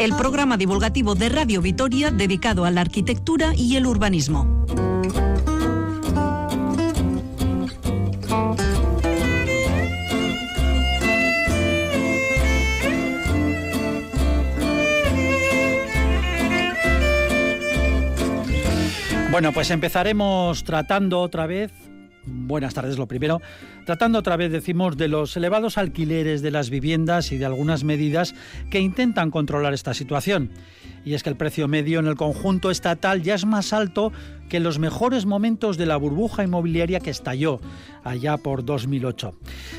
El programa divulgativo de Radio Vitoria dedicado a la arquitectura y el urbanismo. Bueno, pues empezaremos tratando otra vez, buenas tardes lo primero, tratando otra vez, decimos, de los elevados alquileres de las viviendas y de algunas medidas que intentan controlar esta situación. Y es que el precio medio en el conjunto estatal ya es más alto que en los mejores momentos de la burbuja inmobiliaria que estalló allá por 2008.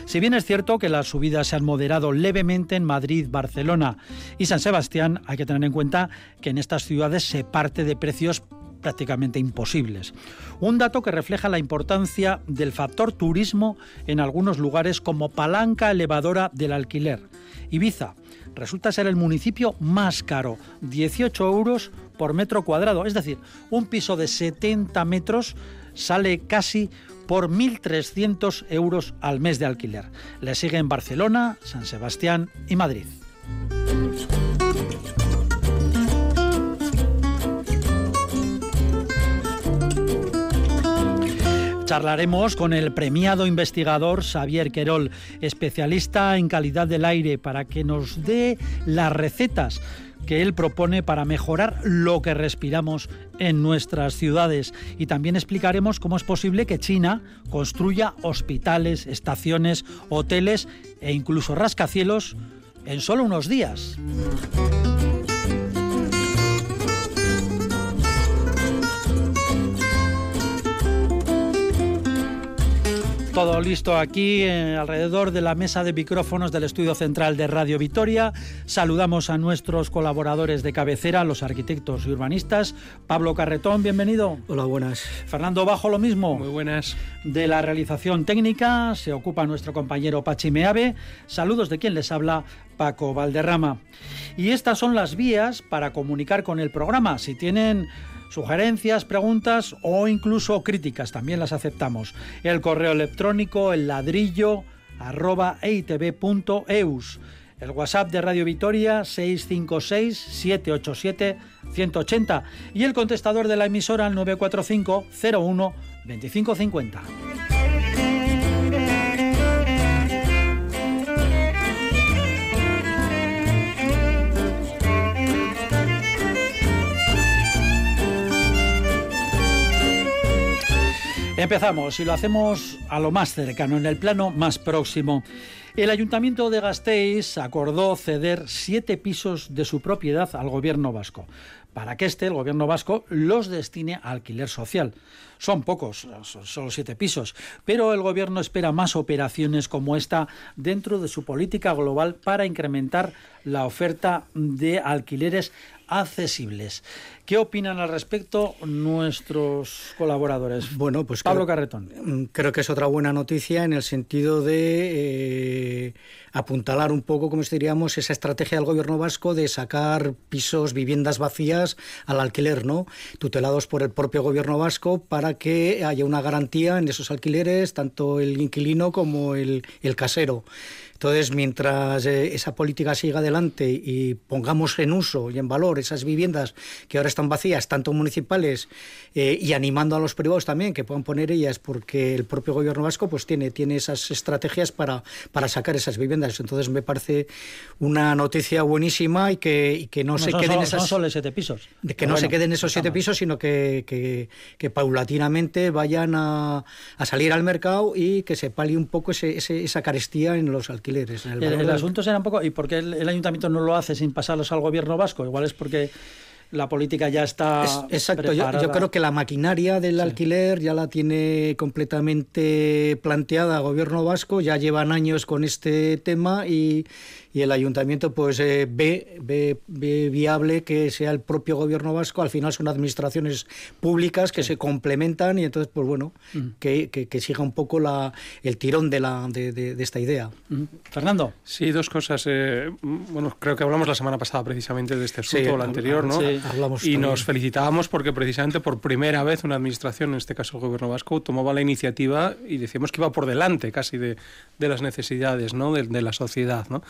Si bien es cierto que las subidas se han moderado levemente en Madrid, Barcelona y San Sebastián, hay que tener en cuenta que en estas ciudades se parte de precios prácticamente imposibles. Un dato que refleja la importancia del factor turismo en algunos lugares como palanca elevadora del alquiler. Ibiza resulta ser el municipio más caro, 18 euros por metro cuadrado, es decir, un piso de 70 metros sale casi por 1.300 euros al mes de alquiler. Le siguen Barcelona, San Sebastián y Madrid. Charlaremos con el premiado investigador Xavier Querol, especialista en calidad del aire, para que nos dé las recetas que él propone para mejorar lo que respiramos en nuestras ciudades. Y también explicaremos cómo es posible que China construya hospitales, estaciones, hoteles e incluso rascacielos en solo unos días. Todo listo aquí eh, alrededor de la mesa de micrófonos del estudio central de Radio Vitoria. Saludamos a nuestros colaboradores de cabecera, los arquitectos y urbanistas. Pablo Carretón, bienvenido. Hola, buenas. Fernando Bajo, lo mismo. Muy buenas. De la realización técnica se ocupa nuestro compañero Pachi Meave. Saludos de quien les habla, Paco Valderrama. Y estas son las vías para comunicar con el programa. Si tienen Sugerencias, preguntas o incluso críticas también las aceptamos. El correo electrónico, el ladrillo, arroba eitv.eus. El WhatsApp de Radio Vitoria 656-787-180 y el contestador de la emisora 945 01 2550. Empezamos y lo hacemos a lo más cercano, en el plano más próximo. El Ayuntamiento de Gasteiz acordó ceder siete pisos de su propiedad al gobierno vasco para que este, el gobierno vasco, los destine a alquiler social. Son pocos, son solo siete pisos, pero el gobierno espera más operaciones como esta dentro de su política global para incrementar la oferta de alquileres accesibles. ¿Qué opinan al respecto nuestros colaboradores? Bueno, pues Pablo Carretón. Mm, creo que es otra buena noticia en el sentido de eh, apuntalar un poco, como diríamos, esa estrategia del gobierno vasco de sacar pisos, viviendas vacías al alquiler, ¿no? Tutelados por el propio gobierno vasco para que haya una garantía en esos alquileres, tanto el inquilino como el, el casero. Entonces, mientras eh, esa política siga adelante y pongamos en uso y en valor esas viviendas que ahora están vacías, tanto municipales, eh, y animando a los privados también que puedan poner ellas, porque el propio gobierno vasco pues tiene, tiene esas estrategias para, para sacar esas viviendas. Entonces, me parece una noticia buenísima y que, que no, se queden esas... No solo siete pisos. Que no se queden esos siete pisos, sino que, que, paulatinamente vayan a, a, salir al mercado y que se palie un poco ese, esa carestía en los alquileres el, asunto será un poco, ¿y por qué el, ayuntamiento no lo hace sin pasarlos al gobierno vasco? Igual es porque la política ya está. exacto, yo, yo, creo que la maquinaria del alquiler ya la tiene completamente planteada el gobierno vasco, ya llevan años con este tema y, y el ayuntamiento pues eh, ve, ve, viable que sea el propio gobierno vasco, al final son administraciones públicas que se complementan y entonces pues bueno, que, que, siga un poco la, el tirón de, la, de, de, esta idea. Fernando. Sí, dos cosas. Eh, bueno, creo que hablamos la semana pasada precisamente de este asunto, o la anterior, ¿no? y nos felicitábamos porque precisamente por primera vez una administración, en este caso el gobierno vasco, tomaba la iniciativa y decíamos que iba por delante casi de, las necesidades ¿no? de, la sociedad. ¿no?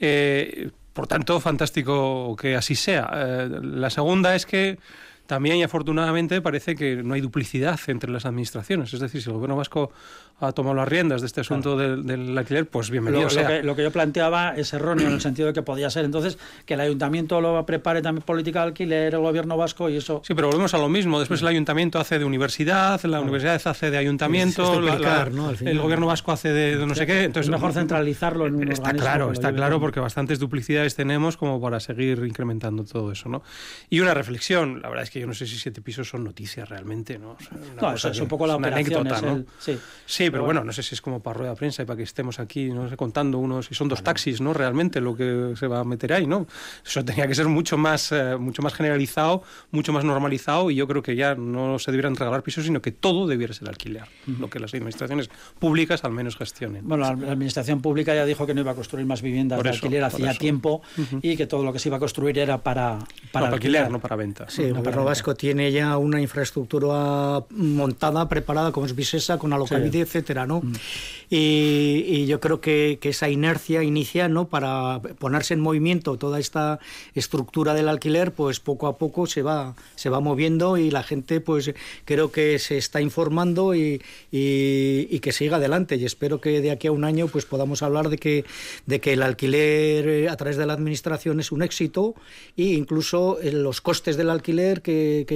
Eh, por tanto, fantástico que así sea. Eh, la segunda es que también y afortunadamente parece que no hay duplicidad entre las administraciones. Es decir, si el gobierno vasco ha tomado las riendas de este asunto del, alquiler, pues bienvenido lo, sea. Lo que, yo planteaba es erróneo en el sentido de que podía ser entonces que el ayuntamiento lo prepare también política de alquiler, el gobierno vasco y eso. Sí, pero volvemos a lo mismo. Después el ayuntamiento hace de universidad, la universidad hace de ayuntamiento, el gobierno vasco hace de, no sé qué. Entonces es mejor centralizarlo en un Está claro, está claro, porque bastantes duplicidades tenemos como para seguir incrementando todo eso, ¿no? Y una reflexión, la verdad es que yo no sé si siete pisos son noticias realmente, ¿no? no, eso es un poco la anécdota, ¿no? sí. sí pero bueno, no sé si es como para rueda de prensa y para que estemos aquí, no sé, contando unos, si son dos taxis, ¿no? Realmente lo que se va a meter ahí, ¿no? Eso tenía que ser mucho más, eh, mucho más generalizado, mucho más normalizado y yo creo que ya no se debieran regalar pisos, sino que todo debiera ser alquiler, lo que las administraciones públicas al menos gestionen. Bueno, la, administración pública ya dijo que no iba a construir más viviendas de alquiler hacía tiempo y que todo lo que se iba a construir era para, para, alquiler, no para venta. Sí, el gobierno vasco tiene ya una infraestructura montada, preparada, como es Visesa, con alojamiento, etcétera, ¿no? Mm. Y, yo creo que, esa inercia inicial, ¿no? Para ponerse en movimiento toda esta estructura del alquiler, pues poco a poco se va, se va moviendo y la gente, pues creo que se está informando y, que siga adelante. Y espero que de aquí a un año, pues podamos hablar de que, de que el alquiler eh, a través de la administración es un éxito e incluso eh, los costes del alquiler que,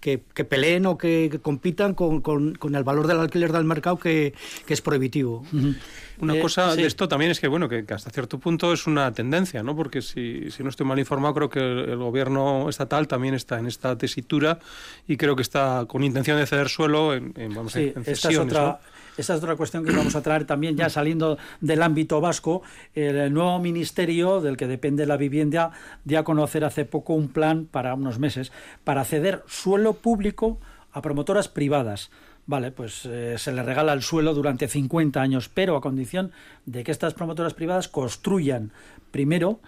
que, peleen o que, compitan con, con, el valor del alquiler del mercado que, que es prohibitivo. Una eh, cosa de esto también es que, bueno, que, hasta cierto punto es una tendencia, ¿no? Porque si, si no estoy mal informado, creo que el, gobierno estatal también está en esta tesitura y creo que está con intención de ceder suelo en, vamos a, en esta es otra, Esta es otra cuestión que vamos a traer también, ya saliendo del ámbito vasco. El nuevo ministerio del que depende la vivienda dio a conocer hace poco un plan para unos meses para ceder suelo público a promotoras privadas Vale, pues eh, se le regala el suelo durante 50 años, pero a condición de que estas promotoras privadas construyan primero,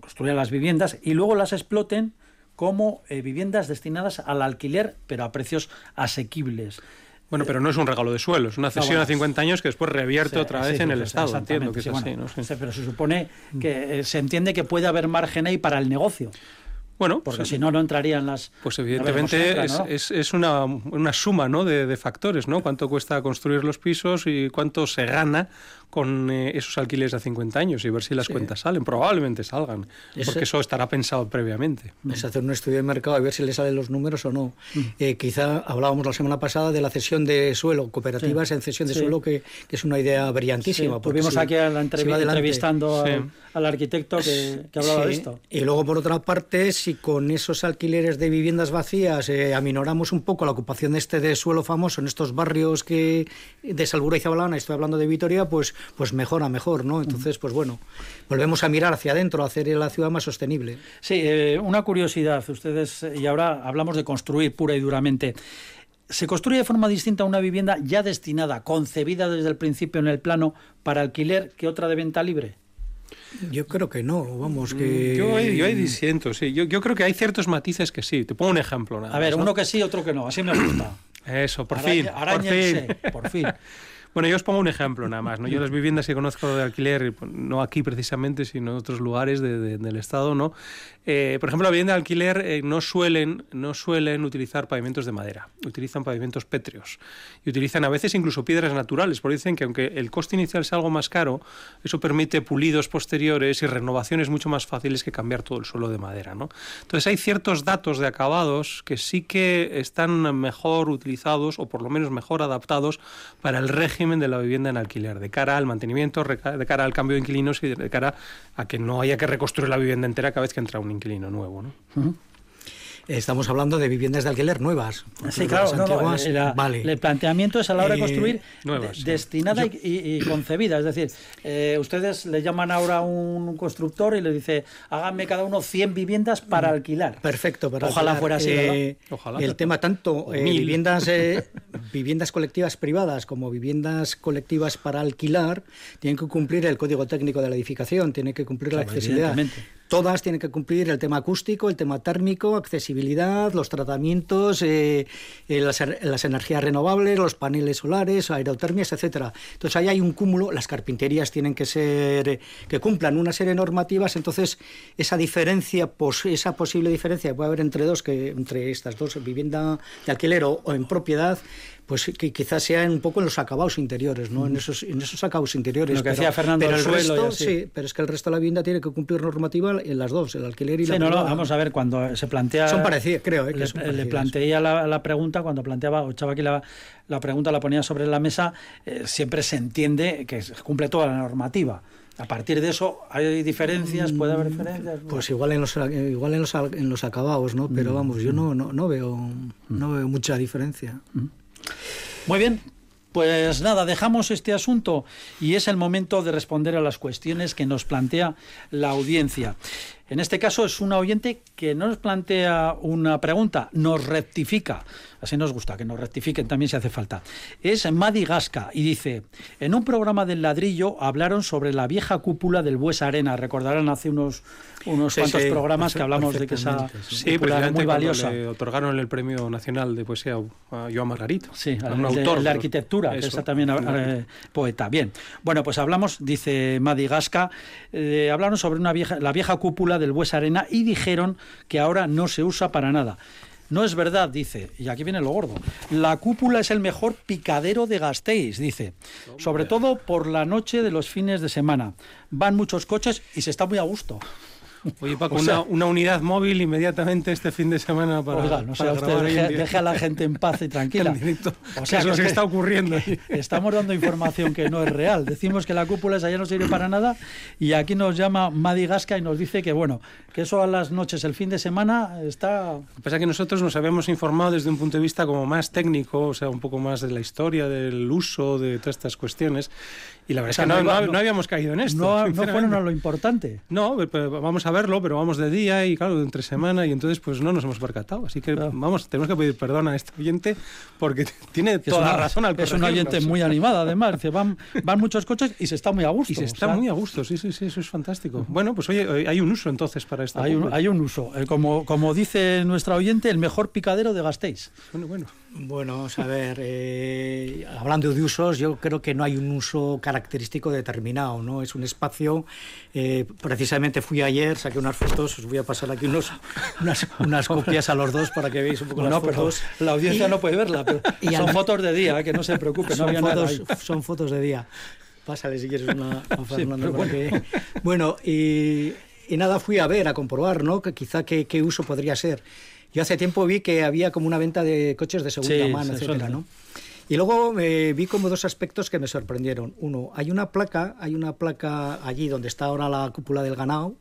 construyan las viviendas y luego las exploten como eh, viviendas destinadas al alquiler, pero a precios asequibles. Bueno, pero no es un regalo de suelo, es una cesión a 50 años que después revierte otra vez en el Estado. Entiendo que es así, ¿no? Pero se supone que eh, se entiende que puede haber margen ahí para el negocio. Bueno, porque si no, no entrarían las. Pues evidentemente es, es, una, una, suma ¿no? de, de, factores, ¿no? Cuánto cuesta construir los pisos y cuánto se gana con eh, esos alquileres a 50 años y ver si las cuentas salen. Probablemente salgan, porque eso estará pensado previamente. Es hacer un estudio de mercado y ver si le salen los números o no. Mm. Eh, quizá hablábamos la semana pasada de la cesión de suelo, cooperativas en cesión de suelo, que, es una idea brillantísima. Tuvimos aquí a la entrevistando al, arquitecto que, hablaba de esto. Y luego, por otra parte, si con esos alquileres de viviendas vacías eh, aminoramos un poco la ocupación este de suelo famoso en estos barrios que de Salbura y Zabalana, estoy hablando de Vitoria, pues pues mejor a mejor, ¿no? Entonces, pues bueno, volvemos a mirar hacia adentro, a hacer la ciudad más sostenible. Sí, eh, una curiosidad, ustedes, y ahora hablamos de construir pura y duramente. ¿Se construye de forma distinta una vivienda ya destinada, concebida desde el principio en el plano para alquiler que otra de venta libre? Yo creo que no, vamos, que... Mm, yo, yo hay disiento, sí. Yo, creo que hay ciertos matices que sí. Te pongo un ejemplo. Nada a ver, uno que sí, otro que no. Así me gusta. Eso, por fin. por fin. por fin. Bueno, yo os pongo un ejemplo nada más. ¿no? Yo las viviendas que conozco de alquiler, no aquí precisamente, sino en otros lugares del Estado, ¿no? Eh, por ejemplo, la vivienda de alquiler eh, no, suelen, no suelen utilizar pavimentos de madera, utilizan pavimentos pétreos y utilizan a veces incluso piedras naturales, porque dicen que aunque el coste inicial sea algo más caro, eso permite pulidos posteriores y renovaciones mucho más fáciles que cambiar todo el suelo de madera. ¿no? Entonces hay ciertos datos de acabados que sí que están mejor utilizados o por lo menos mejor adaptados para el régimen de la vivienda en alquiler, de cara al mantenimiento, de cara al cambio de inquilinos y de cara a que no haya que reconstruir la vivienda entera cada vez que entra un inquilino nuevo. ¿no? Estamos hablando de viviendas de alquiler nuevas. Sí, claro, no, el planteamiento es a la hora de eh, construir nuevas, destinada y, concebida. Es decir, eh, ustedes le llaman ahora a un constructor y le dice, háganme cada uno 100 viviendas para alquilar. Perfecto, para Ojalá fuera así. Eh, el tema tanto viviendas, viviendas colectivas privadas como viviendas colectivas para alquilar tienen que cumplir el código técnico de la edificación, tienen que cumplir la accesibilidad. Todas tienen que cumplir el tema acústico, el tema térmico, accesibilidad, los tratamientos, eh, eh, las, energías renovables, los paneles solares, aerotermias, etcétera. Entonces ahí hay un cúmulo. Las carpinterías tienen que ser que cumplan una serie de normativas. Entonces esa diferencia, esa posible diferencia que puede haber entre dos, que entre estas dos, vivienda de alquiler o en propiedad, pues que quizás sea un poco en los acabados interiores, ¿no? En esos, en esos acabados interiores. Lo que decía Fernando pero el, resto, sí, pero es que el resto de la vivienda tiene que cumplir normativa en las dos, el alquiler y sí, la no, no, vamos a ver, cuando se plantea... Son parecidas, creo. ¿eh? le, le planteé la, la, pregunta, cuando planteaba, o echaba aquí la, la pregunta, la ponía sobre la mesa, eh, siempre se entiende que se cumple toda la normativa. A partir de eso, ¿hay diferencias? ¿Puede haber diferencias? Pues igual en los, igual en los, en los acabados, ¿no? Pero mm. vamos, yo no, no, no, veo, no veo mucha diferencia. Muy bien, pues nada, dejamos este asunto y es el momento de responder a las cuestiones que nos plantea la audiencia. En este caso es una oyente que no nos plantea una pregunta, nos rectifica. Así nos gusta, que nos rectifiquen también si hace falta. Es Madi Gasca y dice, en un programa del ladrillo hablaron sobre la vieja cúpula del Bues Arena. Recordarán hace unos, unos cuantos programas que hablamos de que esa sí, cúpula muy valiosa. Le otorgaron el Premio Nacional de Poesía a Joan Margarito. Sí, a un autor de, la arquitectura, que está también eh, poeta. Bien, bueno, pues hablamos, dice Madi Gasca, eh, hablaron sobre una vieja, la vieja cúpula del Bues Arena y dijeron que ahora no se usa para nada. No es verdad, dice, y aquí viene lo gordo. La cúpula es el mejor picadero de Gasteiz, dice. Sobre todo por la noche de los fines de semana. Van muchos coches y se está muy a gusto. Oye, Paco, una, unidad móvil inmediatamente este fin de semana para. Oiga, no sea usted, deje, a la gente en paz y tranquila. o sea, es lo que, está ocurriendo. Estamos dando información que no es real. Decimos que la cúpula esa ya no sirve para nada y aquí nos llama Madi Gasca y nos dice que, bueno, que eso a las noches, el fin de semana, está. Pasa que nosotros nos habíamos informado desde un punto de vista como más técnico, o sea, un poco más de la historia, del uso de todas estas cuestiones. Y la verdad es que no, habíamos caído en esto. No, no fueron a lo importante. No, vamos a verlo, pero vamos de día y claro, de entre semana y entonces pues no nos hemos percatado. Así que vamos, tenemos que pedir perdón a este oyente porque tiene toda la razón al Es un oyente muy animado además. Dice, van, van muchos coches y se está muy a gusto. Y se está muy a gusto, sí, sí, sí, eso es fantástico. Bueno, pues oye, hay un uso entonces para esto. Hay un, hay un uso. Eh, como, como dice nuestra oyente, el mejor picadero de Gasteiz. Bueno, bueno. Bueno, vamos a ver, eh, hablando de usos, yo creo que no hay un uso característico determinado, ¿no? Es un espacio, eh, precisamente fui ayer, saqué unas fotos, os voy a pasar aquí unos, unas, copias a los dos para que veáis un poco las fotos. la audiencia no puede verla, pero son fotos de día, que no se preocupe, son, no fotos, son fotos de día. Pásale si quieres una bueno, y, y, nada, fui a ver, a comprobar, ¿no? Que quizá qué, qué uso podría ser. Yo hace tiempo vi que había como una venta de coches de segunda mano, etcétera, ¿no? Y luego eh, vi como dos aspectos que me sorprendieron. Uno, hay una placa, hay una placa allí donde está ahora la cúpula del ganado,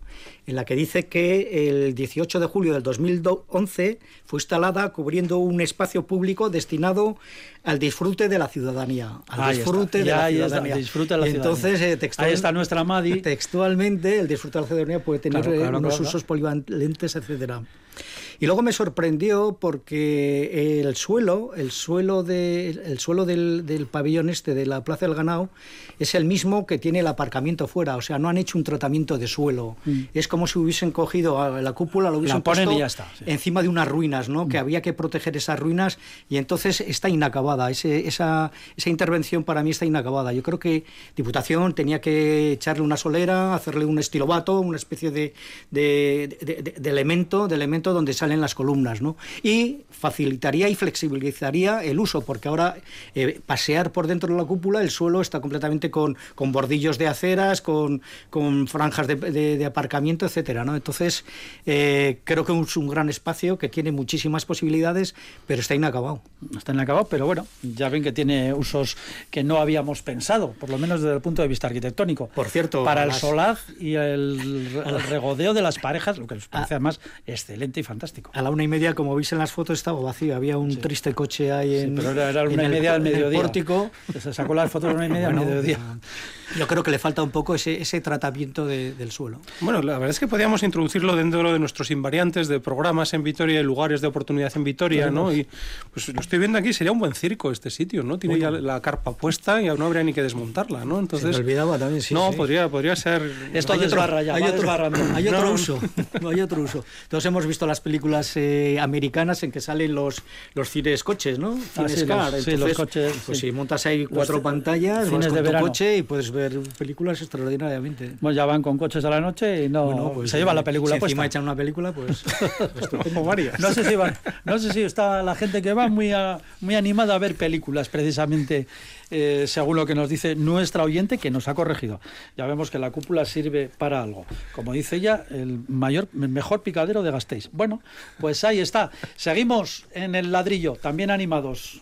en la que dice que el 18 de julio del 2011 fue instalada cubriendo un espacio público destinado al disfrute de la ciudadanía. Al disfrute de la ciudadanía. la Entonces, eh, ahí está nuestra Madi. Textualmente, el disfrute de la ciudadanía puede tener eh, unos usos polivalentes, etcétera. Y luego me sorprendió porque el suelo, el suelo, de, el suelo del, del, pabellón este de la Plaza del Ganado es el mismo que tiene el aparcamiento fuera, o sea, no han hecho un tratamiento de suelo. Mm. Es como si hubiesen cogido a la cúpula, lo hubiesen puesto encima de unas ruinas, ¿no? Que mm. había que proteger esas ruinas y entonces está inacabada. Ese, esa, esa intervención para mí está inacabada. Yo creo que Diputación tenía que echarle una solera, hacerle un estilobato, una especie de, de, de, de elemento, de elemento donde sale en las columnas, ¿no? Y facilitaría y flexibilizaría el uso, porque ahora eh, pasear por dentro de la cúpula, el suelo está completamente con, con bordillos de aceras, con, con franjas de, de, aparcamiento, etcétera, ¿no? Entonces, eh, creo que es un gran espacio que tiene muchísimas posibilidades, pero está inacabado. Está inacabado, pero bueno, ya ven que tiene usos que no habíamos pensado, por lo menos desde el punto de vista arquitectónico. Por cierto, para el solaz y el, regodeo de las parejas, lo que les parece además excelente y fantástico. Fantástico. A la una y media, como veis en las fotos, estaba vacío. Había un triste coche ahí en. pero era, la una y media mediodía. pórtico. Se sacó las fotos a la una y media del mediodía. Yo creo que le falta un poco ese, ese tratamiento del suelo. Bueno, la verdad es que podíamos introducirlo dentro de nuestros invariantes de programas en Vitoria y lugares de oportunidad en Vitoria, ¿no? Y pues lo estoy viendo aquí, sería un buen circo este sitio, ¿no? Tiene ya la carpa puesta y no habría ni que desmontarla, ¿no? Entonces. Se me olvidaba también, sí. No, Podría, podría ser. Esto hay otro, hay otro, hay otro uso. hay otro uso. Entonces hemos visto las películas eh, americanas en que salen los, los cines coches, ¿no? Ah, cines sí, los, coches. Pues si montas ahí cuatro pantallas, vas con tu coche y puedes ver películas extraordinariamente. Bueno, ya van con coches a la noche y no pues, se lleva la película si encima echan una película, pues, como varias. No sé si no sé si está la gente que va muy muy animada a ver películas precisamente eh, según lo que nos dice nuestra oyente que nos ha corregido. Ya vemos que la cúpula sirve para algo. Como dice ella, el mayor mejor picadero de Gasteiz. Bueno, pues ahí está. Seguimos en el ladrillo, también animados.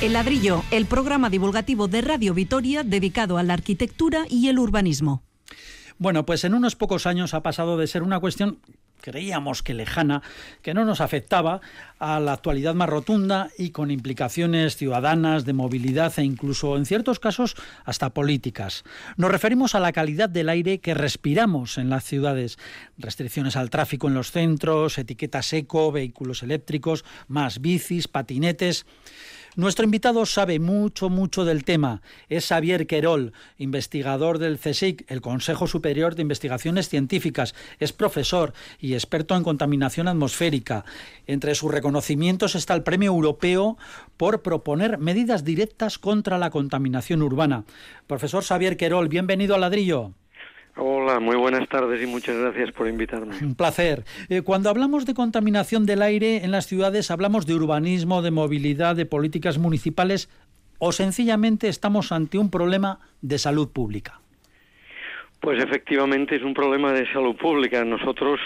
El ladrillo, el programa divulgativo de Radio Vitoria dedicado a la arquitectura y el urbanismo. Bueno, pues en unos pocos años ha pasado de ser una cuestión creíamos que lejana, que no nos afectaba, a la actualidad más rotunda y con implicaciones ciudadanas, de movilidad e incluso en ciertos casos hasta políticas. Nos referimos a la calidad del aire que respiramos en las ciudades, restricciones al tráfico en los centros, etiquetas eco, vehículos eléctricos, más bicis, patinetes. Nuestro invitado sabe mucho, mucho del tema. Es Xavier Querol, investigador del CSIC, el Consejo Superior de Investigaciones Científicas. Es profesor y experto en contaminación atmosférica. Entre sus reconocimientos está el Premio Europeo por proponer medidas directas contra la contaminación urbana. Profesor Xavier Querol, bienvenido al ladrillo. Hola, muy buenas tardes y muchas gracias por invitarme. Un placer. Eh, cuando hablamos de contaminación del aire en las ciudades, hablamos de urbanismo, de movilidad, de políticas municipales o sencillamente estamos ante un problema de salud pública. Pues efectivamente es un problema de salud pública. Nosotros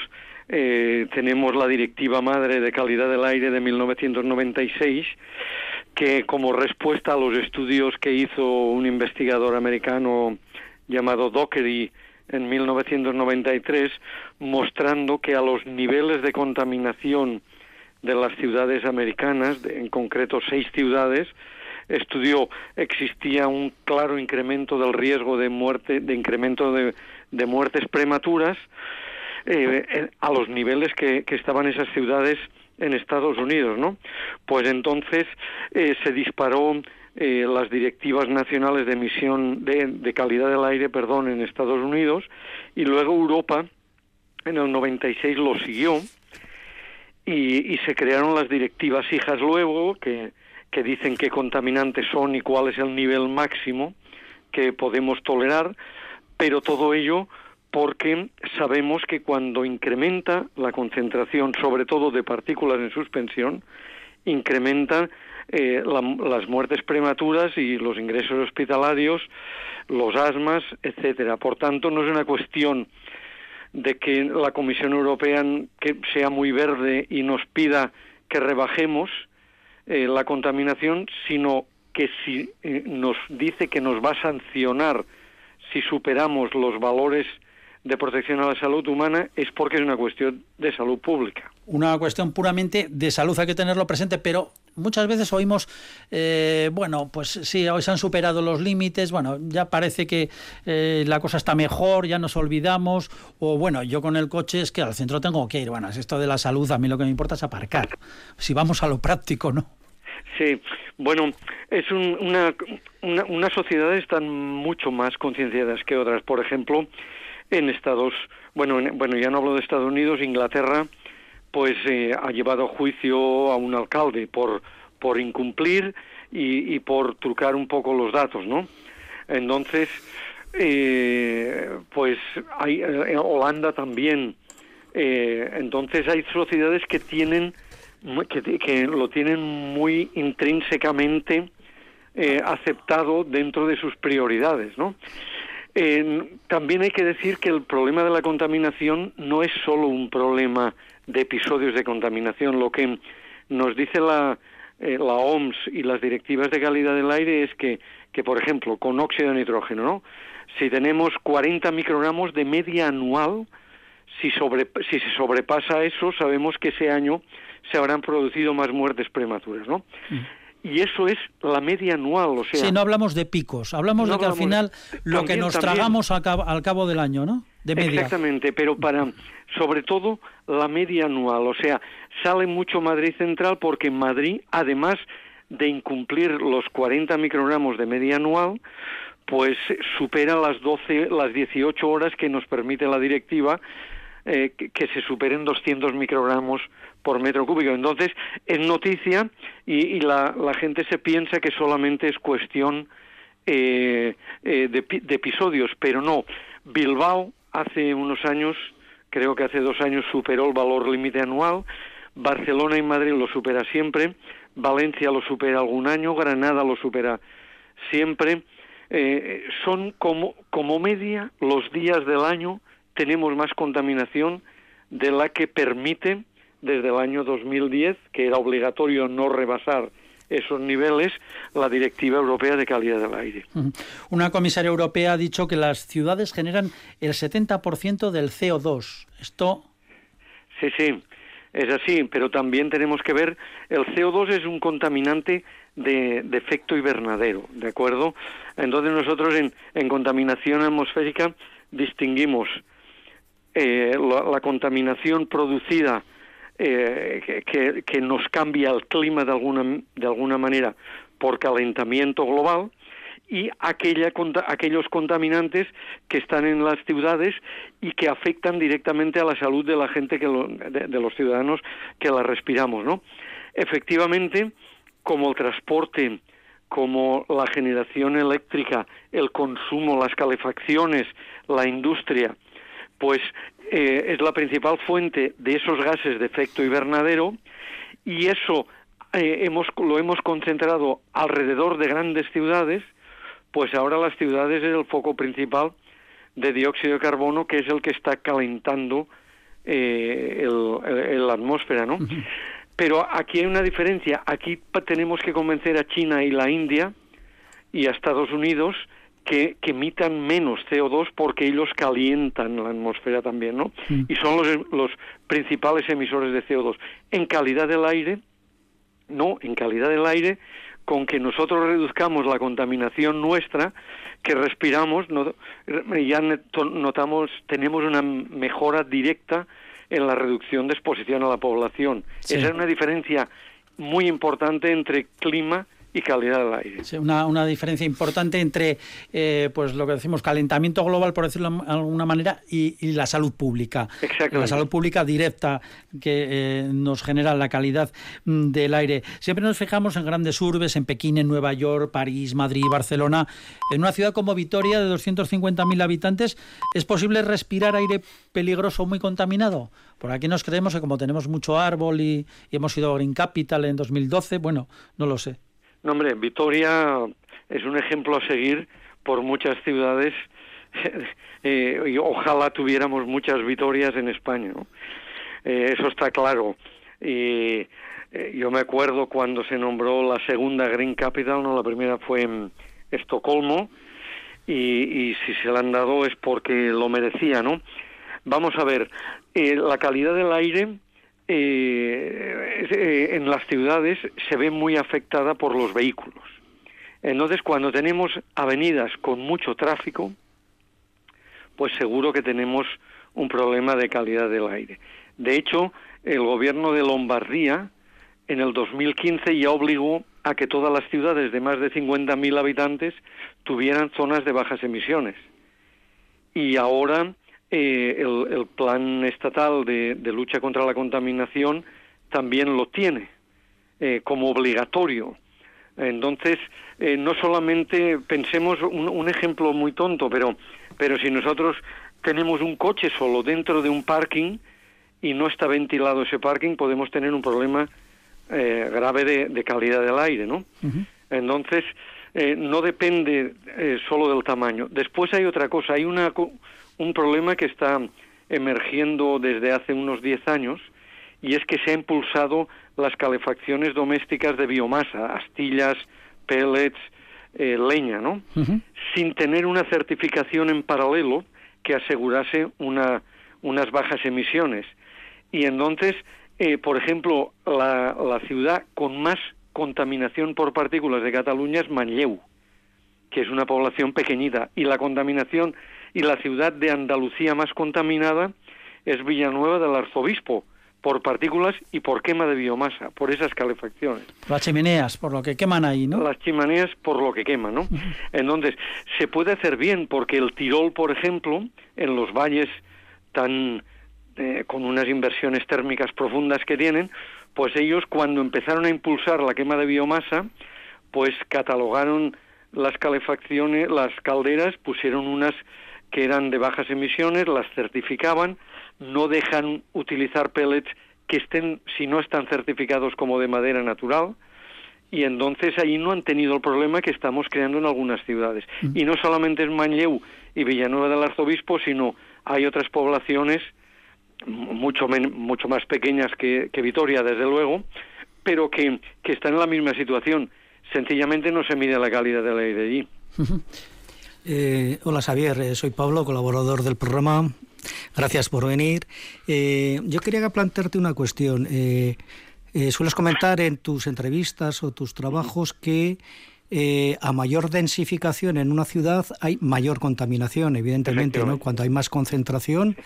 eh, tenemos la Directiva Madre de Calidad del Aire de 1996 que como respuesta a los estudios que hizo un investigador americano llamado Dockery en 1993, mostrando que a los niveles de contaminación de las ciudades americanas, en concreto seis ciudades, estudió existía un claro incremento del riesgo de muerte, de incremento de, muertes prematuras, eh, a los niveles que, que estaban esas ciudades en Estados Unidos, ¿no? Pues entonces eh, se disparó eh, las directivas nacionales de emisión de, de, calidad del aire, perdón, en Estados Unidos y luego Europa en el 96 lo siguió y, se crearon las directivas hijas luego que, que dicen qué contaminantes son y cuál es el nivel máximo que podemos tolerar, pero todo ello porque sabemos que cuando incrementa la concentración, sobre todo de partículas en suspensión, incrementa eh, la, las muertes prematuras y los ingresos hospitalarios, los asmas, etcétera. Por tanto, no es una cuestión de que la Comisión Europea sea muy verde y nos pida que rebajemos eh, la contaminación, sino que si eh, nos dice que nos va a sancionar si superamos los valores de protección a la salud humana es porque es una cuestión de salud pública. Una cuestión puramente de salud, hay que tenerlo presente, pero muchas veces oímos, eh, bueno, pues sí, hoy se han superado los límites, bueno, ya parece que eh, la cosa está mejor, ya nos olvidamos, o bueno, yo con el coche es que al centro tengo que ir, bueno, es esto de la salud, a mí lo que me importa es aparcar, si vamos a lo práctico, ¿no? Sí, bueno, es un, una, una, unas sociedades están mucho más concienciadas que otras. Por ejemplo, en Estados, bueno, en, bueno, ya no hablo de Estados Unidos, Inglaterra, pues eh, ha llevado a juicio a un alcalde por por incumplir y, por trucar un poco los datos, ¿no? Entonces, eh, pues hay en Holanda también. Eh, entonces hay sociedades que tienen que, que lo tienen muy intrínsecamente eh, aceptado dentro de sus prioridades, ¿no? Eh, también hay que decir que el problema de la contaminación no es solo un problema de episodios de contaminación. Lo que nos dice la, eh, la OMS y las directivas de calidad del aire es que, que, por ejemplo, con óxido de nitrógeno, ¿no? si tenemos 40 microgramos de media anual, si, sobre, si se sobrepasa eso, sabemos que ese año se habrán producido más muertes prematuras, ¿no? Mm y eso es la media anual, o sea... Sí, no hablamos de picos, hablamos no de que hablamos, al final lo también, que nos también, tragamos al cabo, al cabo, del año, ¿no? De media. Exactamente, pero para, sobre todo, la media anual, o sea, sale mucho Madrid Central porque en Madrid, además de incumplir los 40 microgramos de media anual, pues supera las 12, las 18 horas que nos permite la directiva eh, que, se superen 200 microgramos por metro cúbico. Entonces, es noticia y, y la, la, gente se piensa que solamente es cuestión eh, eh, de, de, episodios, pero no. Bilbao hace unos años, creo que hace dos años, superó el valor límite anual. Barcelona y Madrid lo supera siempre. Valencia lo supera algún año. Granada lo supera siempre. Eh, son como, como media los días del año tenemos más contaminación de la que permite desde el año 2010, que era obligatorio no rebasar esos niveles, la Directiva Europea de Calidad del Aire. Una comisaria europea ha dicho que las ciudades generan el 70% del CO2. Esto. Sí, sí, es así, pero también tenemos que ver, el CO2 es un contaminante de, de efecto invernadero, ¿de acuerdo? Entonces nosotros en, en contaminación atmosférica distinguimos eh, la, la, contaminación producida eh, que, que, nos cambia el clima de alguna, de alguna manera por calentamiento global y aquella, aquellos contaminantes que están en las ciudades y que afectan directamente a la salud de la gente, que lo, de, de los ciudadanos que la respiramos. ¿no? Efectivamente, como el transporte, como la generación eléctrica, el consumo, las calefacciones, la industria, pues eh, es la principal fuente de esos gases de efecto invernadero y eso eh, hemos, lo hemos concentrado alrededor de grandes ciudades, pues ahora las ciudades es el foco principal de dióxido de carbono que es el que está calentando eh, la atmósfera, ¿no? Pero aquí hay una diferencia. Aquí tenemos que convencer a China y la India y a Estados Unidos que, que, emitan menos CO2 porque ellos calientan la atmósfera también, ¿no? Mm. Y son los, los principales emisores de CO2. En calidad del aire, no, en calidad del aire, con que nosotros reduzcamos la contaminación nuestra que respiramos, no, ya notamos, tenemos una mejora directa en la reducción de exposición a la población. Esa es una diferencia muy importante entre clima y calidad del aire. Sí, una, una, diferencia importante entre eh, pues lo que decimos calentamiento global, por decirlo de alguna manera, y, la salud pública. Exacto. La salud pública directa que eh, nos genera la calidad mm, del aire. Siempre nos fijamos en grandes urbes, en Pekín, en Nueva York, París, Madrid, Barcelona. En una ciudad como Vitoria, de 250.000 habitantes, ¿es posible respirar aire peligroso muy contaminado? Por aquí nos creemos que como tenemos mucho árbol y, y hemos sido Green Capital en 2012, bueno, no lo sé. No, hombre, Vitoria es un ejemplo a seguir por muchas ciudades eh, y ojalá tuviéramos muchas Vitorias en España. Eh, eso está claro. Y eh, yo me acuerdo cuando se nombró la segunda Green Capital, no la primera fue en Estocolmo, y, y si se la han dado es porque lo merecía, ¿no? Vamos a ver, la calidad del aire eh, eh, en las ciudades se ve muy afectada por los vehículos. Entonces, cuando tenemos avenidas con mucho tráfico, pues seguro que tenemos un problema de calidad del aire. De hecho, el gobierno de Lombardía en el 2015 ya obligó a que todas las ciudades de más de 50.000 habitantes tuvieran zonas de bajas emisiones. Y ahora eh, el, plan estatal de, lucha contra la contaminación también lo tiene eh, como obligatorio. Entonces, eh, no solamente pensemos un, ejemplo muy tonto, pero, pero si nosotros tenemos un coche solo dentro de un parking y no está ventilado ese parking, podemos tener un problema grave de, calidad del aire, ¿no? Entonces, no depende solo del tamaño. Después hay otra cosa, hay una un problema que está emergiendo desde hace unos 10 años y es que se ha impulsado las calefacciones domésticas de biomasa, astillas, pellets, eh, leña, ¿no? Sin tener una certificación en paralelo que asegurase una, unas bajas emisiones. Y entonces, eh, por ejemplo, la, la, ciudad con más contaminación por partículas de Cataluña es Manlleu, que es una población pequeñita, y la contaminación y la ciudad de Andalucía más contaminada es Villanueva del Arzobispo, por partículas y por quema de biomasa, por esas calefacciones. Las chimeneas, por lo que queman ahí, ¿no? Las chimeneas por lo que queman, ¿no? Entonces, se puede hacer bien porque el Tirol, por ejemplo, en los valles tan eh, con unas inversiones térmicas profundas que tienen, pues ellos cuando empezaron a impulsar la quema de biomasa, pues catalogaron las calefacciones, las calderas, pusieron unas que eran de bajas emisiones, las certificaban, no dejan utilizar pellets que estén, si no están certificados como de madera natural, y entonces ahí no han tenido el problema que estamos creando en algunas ciudades. Mm. Y no solamente es Manlleu y Villanueva del Arzobispo, sino hay otras poblaciones mucho, mucho más pequeñas que, que Vitoria, desde luego, pero que, que están en la misma situación. Sencillamente no se mide la calidad del aire allí. Eh, hola Xavier, eh, soy Pablo, colaborador del programa. Gracias por venir. Eh, yo quería plantearte una cuestión. sueles comentar en tus entrevistas o tus trabajos que eh, a mayor densificación en una ciudad hay mayor contaminación, evidentemente, ¿no? Cuando hay más concentración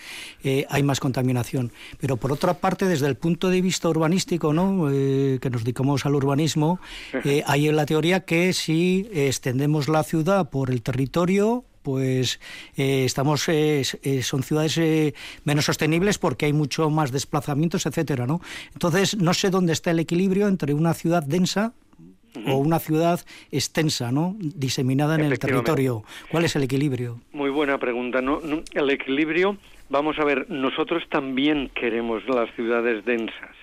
eh, hay más contaminación. Pero por otra parte, desde el punto de vista urbanístico, ¿no? Eh, que nos dedicamos al urbanismo, hay la teoría que si extendemos la ciudad por el territorio, pues estamos son ciudades menos sostenibles porque hay mucho más desplazamientos, etcétera, ¿no? Entonces no sé dónde está el equilibrio entre una ciudad densa o una ciudad extensa, ¿no? diseminada en el territorio. ¿Cuál es el equilibrio? Muy buena pregunta. ¿no? El equilibrio, vamos a ver, nosotros también queremos las ciudades densas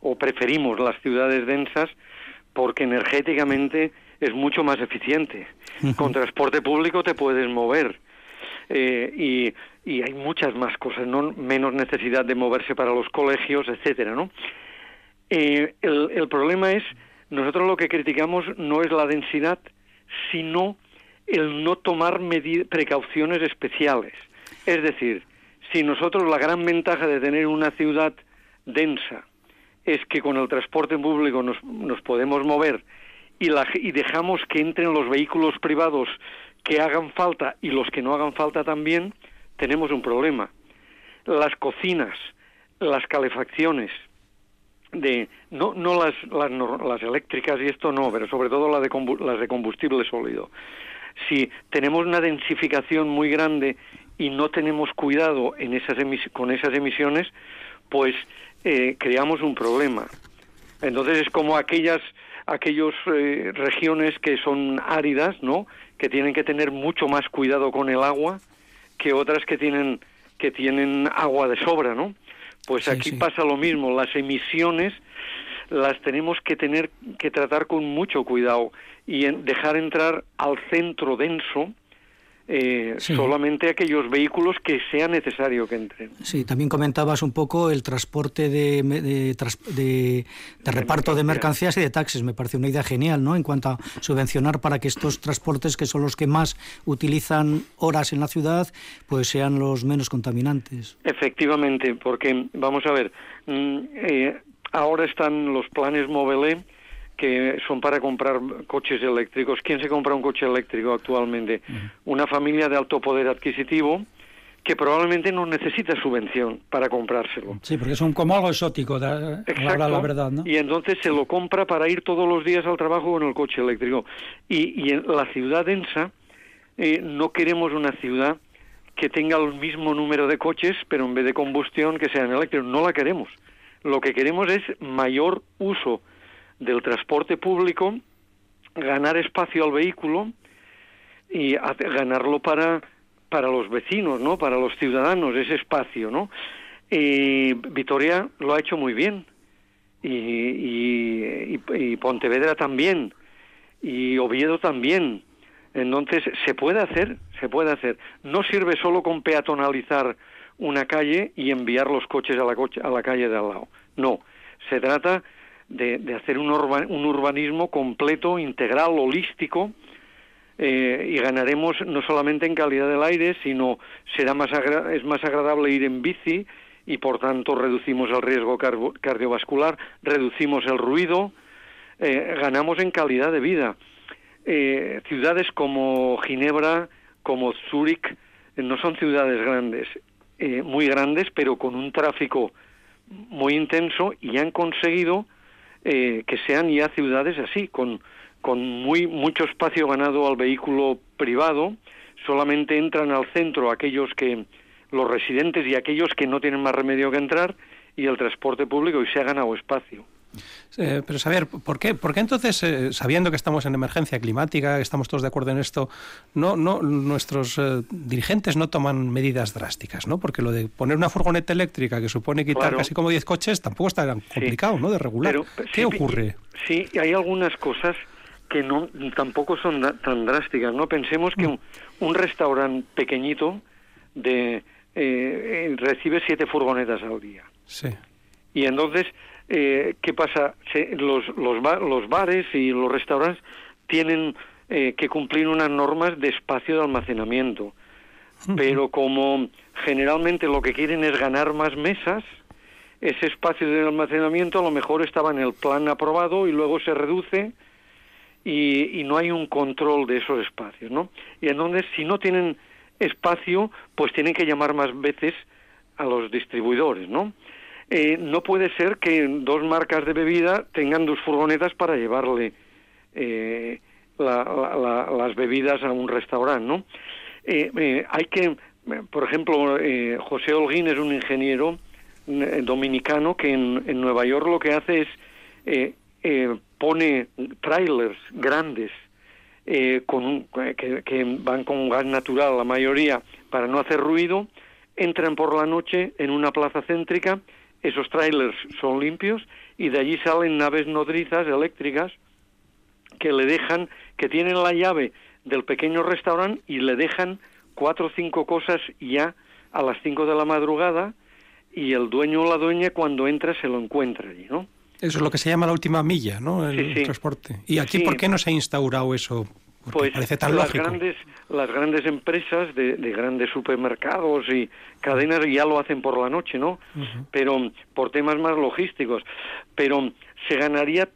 o preferimos las ciudades densas porque energéticamente es mucho más eficiente. Con transporte público te puedes mover eh, y, y, hay muchas más cosas, ¿no? menos necesidad de moverse para los colegios, etcétera, ¿no? Eh, el, el problema es nosotros lo que criticamos no es la densidad, sino el no tomar precauciones especiales. Es decir, si nosotros la gran ventaja de tener una ciudad densa es que con el transporte público nos, nos podemos mover y, y dejamos que entren los vehículos privados que hagan falta y los que no hagan falta también, tenemos un problema. Las cocinas, las calefacciones, de no no las, las, las eléctricas y esto no, pero sobre todo las de, las de combustible sólido. Si tenemos una densificación muy grande y no tenemos cuidado en esas con esas emisiones, pues eh, creamos un problema. Entonces es como aquellas aquellas eh, regiones que son áridas, ¿no? Que tienen que tener mucho más cuidado con el agua que otras que tienen que tienen agua de sobra, ¿no? Pues aquí pasa lo mismo, las emisiones las tenemos que tener que tratar con mucho cuidado y dejar entrar al centro denso eh, solamente aquellos vehículos que sea necesario que entren. Sí, también comentabas un poco el transporte de, de, reparto de mercancías y de taxis. Me parece una idea genial, ¿no? En cuanto a subvencionar para que estos transportes, que son los que más utilizan horas en la ciudad, pues sean los menos contaminantes. Efectivamente, porque, vamos a ver, mm, eh, ahora están los planes Mobile que son para comprar coches eléctricos. ¿Quién se compra un coche eléctrico actualmente? Una familia de alto poder adquisitivo que probablemente no necesita subvención para comprárselo. Sí, porque es un, como algo exótico, la verdad, ¿no? Y entonces se lo compra para ir todos los días al trabajo con el coche eléctrico. Y, en la ciudad densa eh, no queremos una ciudad que tenga el mismo número de coches, pero en vez de combustión que sean eléctricos. No la queremos. Lo que queremos es mayor uso del transporte público, ganar espacio al vehículo y ganarlo para, para los vecinos, ¿no? Para los ciudadanos, ese espacio, ¿no? Y Vitoria lo ha hecho muy bien. Y, y, y, Pontevedra también. Y Oviedo también. Entonces, se puede hacer, se puede hacer. No sirve solo con peatonalizar una calle y enviar los coches a la, a la calle de al lado. No, se trata de, hacer un, un, urbanismo completo, integral, holístico, eh, y ganaremos no solamente en calidad del aire, sino será más es más agradable ir en bici y por tanto reducimos el riesgo cardiovascular, reducimos el ruido, eh, ganamos en calidad de vida. Eh, ciudades como Ginebra, como Zúrich, no son ciudades grandes, muy grandes, pero con un tráfico muy intenso y han conseguido eh, que sean ya ciudades así, con, con muy, mucho espacio ganado al vehículo privado, solamente entran al centro aquellos que, los residentes y aquellos que no tienen más remedio que entrar, y el transporte público y se ha ganado espacio. Eh, pero saber, ¿por qué, ¿por qué entonces, eh, sabiendo que estamos en emergencia climática, que estamos todos de acuerdo en esto, no, no nuestros eh, dirigentes no toman medidas drásticas? ¿no? Porque lo de poner una furgoneta eléctrica que supone quitar casi como 10 coches tampoco está tan complicado ¿no? de regular. ¿Qué ocurre? Sí, hay algunas cosas que no tampoco son tan drásticas. no Pensemos que mm. un, restaurante pequeñito de recibe siete furgonetas al día. Sí. Y entonces eh, ¿qué pasa? los, los, los, bares y los restaurantes tienen eh, que cumplir unas normas de espacio de almacenamiento, pero como generalmente lo que quieren es ganar más mesas, ese espacio de almacenamiento a lo mejor estaba en el plan aprobado y luego se reduce y, y no hay un control de esos espacios, ¿no? Y entonces, si no tienen espacio, pues tienen que llamar más veces a los distribuidores, ¿no? Eh, no puede ser que dos marcas de bebida tengan dos furgonetas para llevarle eh, las bebidas a un restaurante, ¿no? Eh, hay que, por ejemplo, José Holguín es un ingeniero dominicano que en, Nueva York lo que hace es pone trailers grandes con que, que, van con gas natural la mayoría para no hacer ruido, entran por la noche en una plaza céntrica esos trailers son limpios y de allí salen naves nodrizas eléctricas que le dejan, que tienen la llave del pequeño restaurante y le dejan cuatro o cinco cosas ya a las cinco de la madrugada y el dueño o la dueña cuando entra se lo encuentra allí, ¿no? Eso es lo que se llama la última milla, ¿no? El transporte. ¿Y aquí por qué no se ha instaurado eso? Pues las grandes las grandes empresas de, grandes supermercados y cadenas ya lo hacen por la noche no pero por temas más logísticos. Pero se ganaría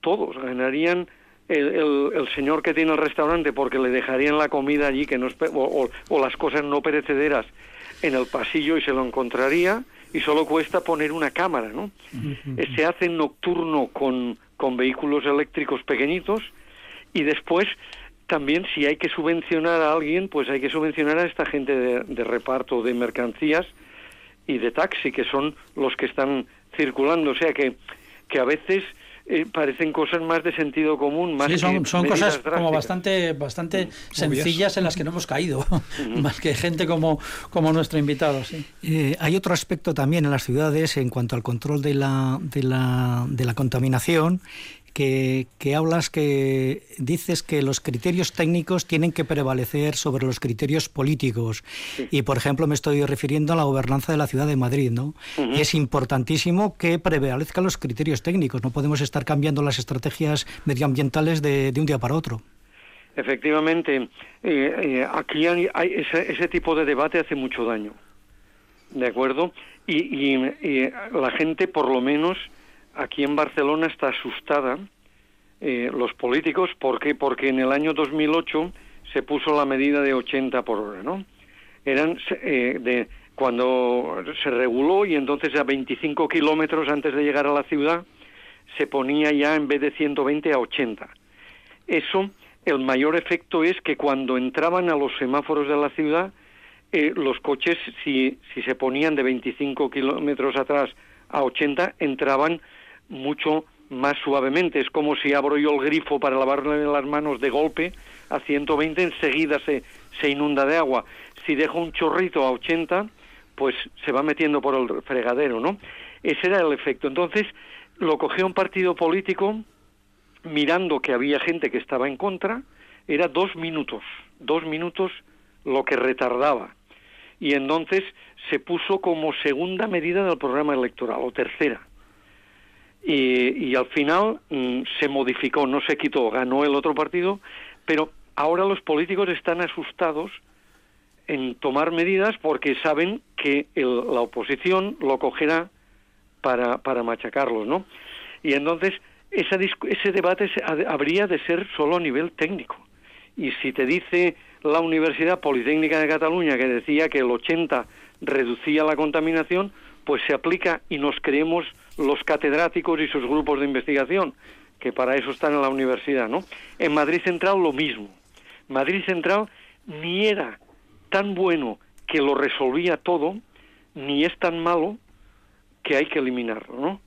todos. Ganarían el, señor que tiene el restaurante porque le dejarían la comida allí que no o, las cosas no perecederas en el pasillo y se lo encontraría y solo cuesta poner una cámara, ¿no? Se hace nocturno con, con vehículos eléctricos pequeñitos y después también si hay que subvencionar a alguien, pues hay que subvencionar a esta gente de, de reparto de mercancías y de taxi, que son los que están circulando. O sea que, que a veces eh, parecen cosas más de sentido común. Más sí, son, son cosas como bastante, bastante sencillas en las que no hemos caído, más que gente como, como nuestro invitado. Sí. Eh, hay otro aspecto también en las ciudades en cuanto al control de la, de la, de la contaminación que, hablas que dices que los criterios técnicos tienen que prevalecer sobre los criterios políticos. Y, por ejemplo, me estoy refiriendo a la gobernanza de la ciudad de Madrid, ¿no? Y es importantísimo que prevalezcan los criterios técnicos. No podemos estar cambiando las estrategias medioambientales de, un día para otro. Efectivamente, eh, eh, aquí hay, ese, tipo de debate hace mucho daño, ¿de acuerdo? y la gente, por lo menos, aquí en Barcelona está asustada eh, los políticos porque porque en el año 2008 se puso la medida de 80 por hora, ¿no? Eran eh, de cuando se reguló y entonces a 25 kilómetros antes de llegar a la ciudad se ponía ya en vez de 120 a 80. Eso, el mayor efecto es que cuando entraban a los semáforos de la ciudad, eh, los coches, si, si se ponían de 25 kilómetros atrás a 80, entraban mucho más suavemente. Es como si abro yo el grifo para lavarle las manos de golpe a 120, enseguida se, se inunda de agua. Si dejo un chorrito a 80, pues se va metiendo por el fregadero, ¿no? Ese era el efecto. Entonces, lo cogió un partido político mirando que había gente que estaba en contra, era dos minutos, dos minutos lo que retardaba. Y entonces se puso como segunda medida del programa electoral, o tercera y, al final mm, se modificó, no se quitó, ganó el otro partido, pero ahora los políticos están asustados en tomar medidas porque saben que la oposición lo cogerá para, para machacarlos, ¿no? Y entonces esa, ese debate habría de ser solo a nivel técnico. Y si te dice la Universidad Politécnica de Cataluña que decía que el 80 reducía la contaminación, pues se aplica y nos creemos los catedráticos y sus grupos de investigación, que para eso están en la universidad, ¿no? En Madrid Central lo mismo. Madrid Central ni era tan bueno que lo resolvía todo, ni es tan malo que hay que eliminarlo, ¿no?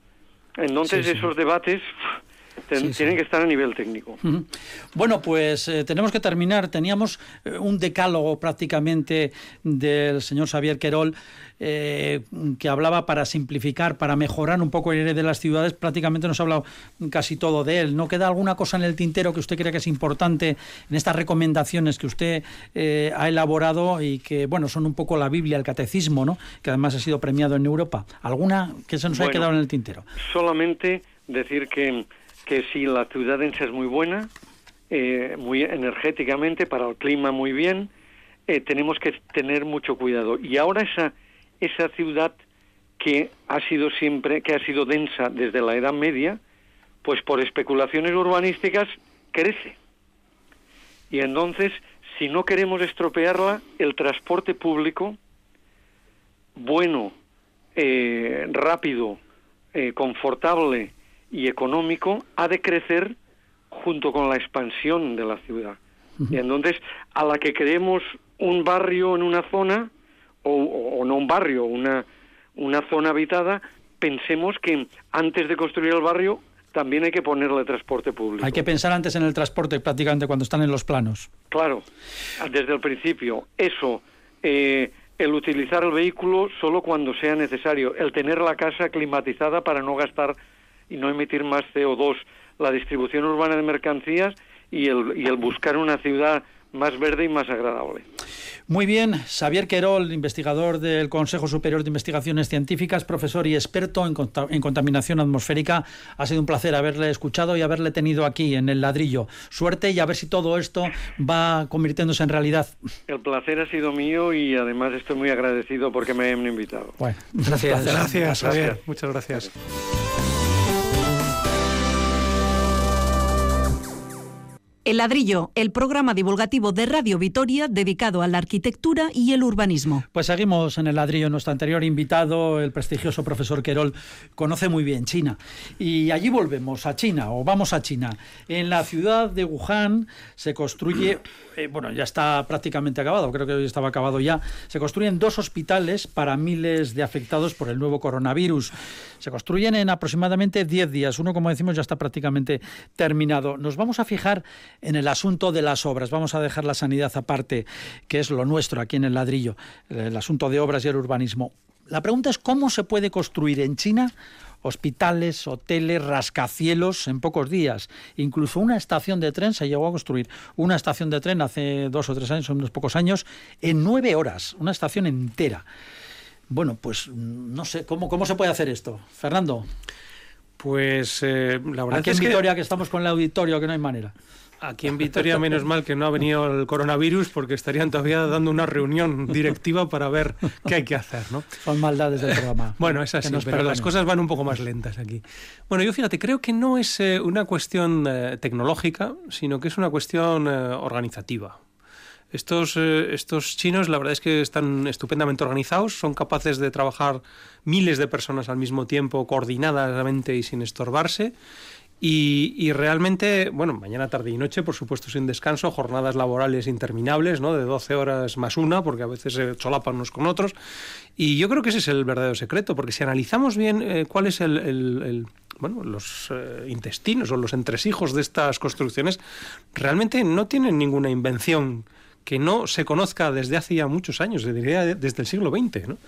Entonces esos debates tienen que estar a nivel técnico. Bueno, pues eh, tenemos que terminar. Teníamos eh, un decálogo prácticamente del señor Xavier Querol eh, que hablaba para simplificar, para mejorar un poco el aire de las ciudades. Prácticamente nos ha hablado casi todo de él. ¿No queda alguna cosa en el tintero que usted cree que es importante en estas recomendaciones que usted ha elaborado y que, bueno, son un poco la Biblia, el catecismo, ¿no? que además ha sido premiado en Europa? ¿Alguna que se nos haya quedado en el tintero? Solamente decir que que si la ciudad es muy buena, eh, muy energéticamente, para el clima muy bien, eh, tenemos que tener mucho cuidado. Y ahora esa, esa ciudad que ha sido siempre, que ha sido densa desde la Edad Media, pues por especulaciones urbanísticas crece. Y entonces, si no queremos estropearla, el transporte público, bueno, eh, rápido, confortable, y económico ha de crecer junto con la expansión de la ciudad. Y entonces, a la que creemos un barrio en una zona, o, no un barrio, una, una zona habitada, pensemos que antes de construir el barrio también hay que ponerle transporte público. Hay que pensar antes en el transporte prácticamente cuando están en los planos. Claro, desde el principio. Eso, eh, el utilizar el vehículo solo cuando sea necesario, el tener la casa climatizada para no gastar y no emitir más CO2, la distribución urbana de mercancías y el, y el buscar una ciudad más verde y más agradable. Muy bien, Xavier Querol, investigador del Consejo Superior de Investigaciones Científicas, profesor y experto en, en, contaminación atmosférica. Ha sido un placer haberle escuchado y haberle tenido aquí en el ladrillo. Suerte y a ver si todo esto va convirtiéndose en realidad. El placer ha sido mío y además estoy muy agradecido porque me han invitado. Bueno, gracias. Gracias, Xavier. Muchas gracias. El ladrillo, el programa divulgativo de Radio Vitoria dedicado a la arquitectura y el urbanismo. Pues seguimos en el ladrillo. Nuestro anterior invitado, el prestigioso profesor Querol, conoce muy bien China. Y allí volvemos a China, o vamos a China. En la ciudad de Wuhan se construye, eh, bueno, ya está prácticamente acabado, creo que hoy estaba acabado ya, se construyen dos hospitales para miles de afectados por el nuevo coronavirus. Se construyen en aproximadamente 10 días. Uno, como decimos, ya está prácticamente terminado. Nos vamos a fijar en el asunto de las obras. Vamos a dejar la sanidad aparte, que es lo nuestro aquí en el ladrillo, el asunto de obras y el urbanismo. La pregunta es cómo se puede construir en China hospitales, hoteles, rascacielos en pocos días. Incluso una estación de tren se llegó a construir. Una estación de tren hace dos o tres años, unos pocos años, en nueve horas. Una estación entera. Bueno, pues no sé, ¿cómo, cómo se puede hacer esto? Fernando. Pues eh, la verdad Aquí es en que Vitoria, que estamos con el auditorio, que no hay manera. Aquí en Vitoria, menos mal que no ha venido el coronavirus, porque estarían todavía dando una reunión directiva para ver qué hay que hacer, ¿no? Son maldades del programa. Bueno, es así, pero las cosas van un poco más lentas aquí. Bueno, yo fíjate, creo que no es eh, una cuestión eh, tecnológica, sino que es una cuestión eh, organizativa. Estos, eh, estos chinos, la verdad es que están estupendamente organizados, son capaces de trabajar miles de personas al mismo tiempo, coordinadamente y sin estorbarse. Y, y realmente, bueno, mañana, tarde y noche, por supuesto, sin descanso, jornadas laborales interminables, ¿no? De 12 horas más una, porque a veces se solapan unos con otros. Y yo creo que ese es el verdadero secreto, porque si analizamos bien eh, cuál es el, el- el- bueno, los eh, intestinos o los entresijos de estas construcciones, realmente no tienen ninguna invención que no se conozca desde hace ya muchos años, desde el siglo XX, ¿no?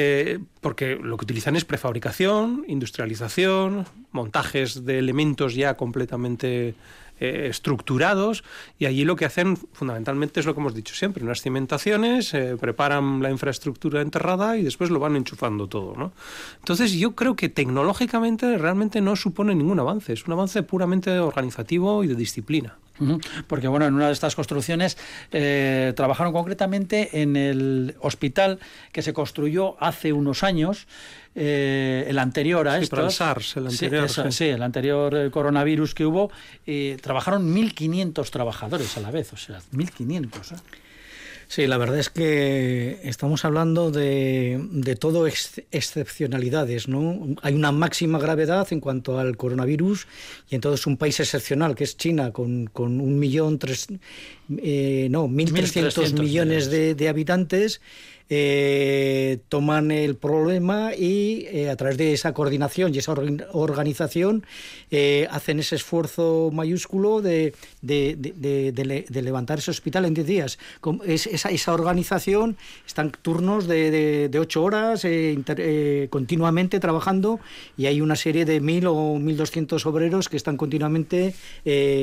Eh, porque lo que utilizan es prefabricación, industrialización, montajes de elementos ya completamente eh, estructurados y allí lo que hacen fundamentalmente es lo que hemos dicho siempre, unas cimentaciones, eh, preparan la infraestructura enterrada y después lo van enchufando todo. ¿no? Entonces yo creo que tecnológicamente realmente no supone ningún avance, es un avance puramente organizativo y de disciplina. Porque bueno, en una de estas construcciones eh, trabajaron concretamente en el hospital que se construyó hace unos años, eh, el anterior a Sí, estos. para el SARS, el Sí, anterior, eso, sí. sí, el anterior eh, coronavirus que hubo. eh, trabajaron 1.500 trabajadores a la vez, o sea, 1.500. ¿eh? Sí, la verdad es que estamos hablando de, de todo ex- excepcionalidades, ¿no? Hay una máxima gravedad en cuanto al coronavirus y entonces un país excepcional que es China con, con un millón tres, eh, no, 1.300 1.300 millones de, de habitantes eh, toman el problema y eh, a través de esa coordinación y esa organ- organización eh, hacen ese esfuerzo mayúsculo de, de- de- de- de le- de levantar ese hospital en 10 días. Esa, organización están turnos de, de, de ocho horas inter- continuamente trabajando y hay una serie de 1.000 o 1.200 obreros que están continuamente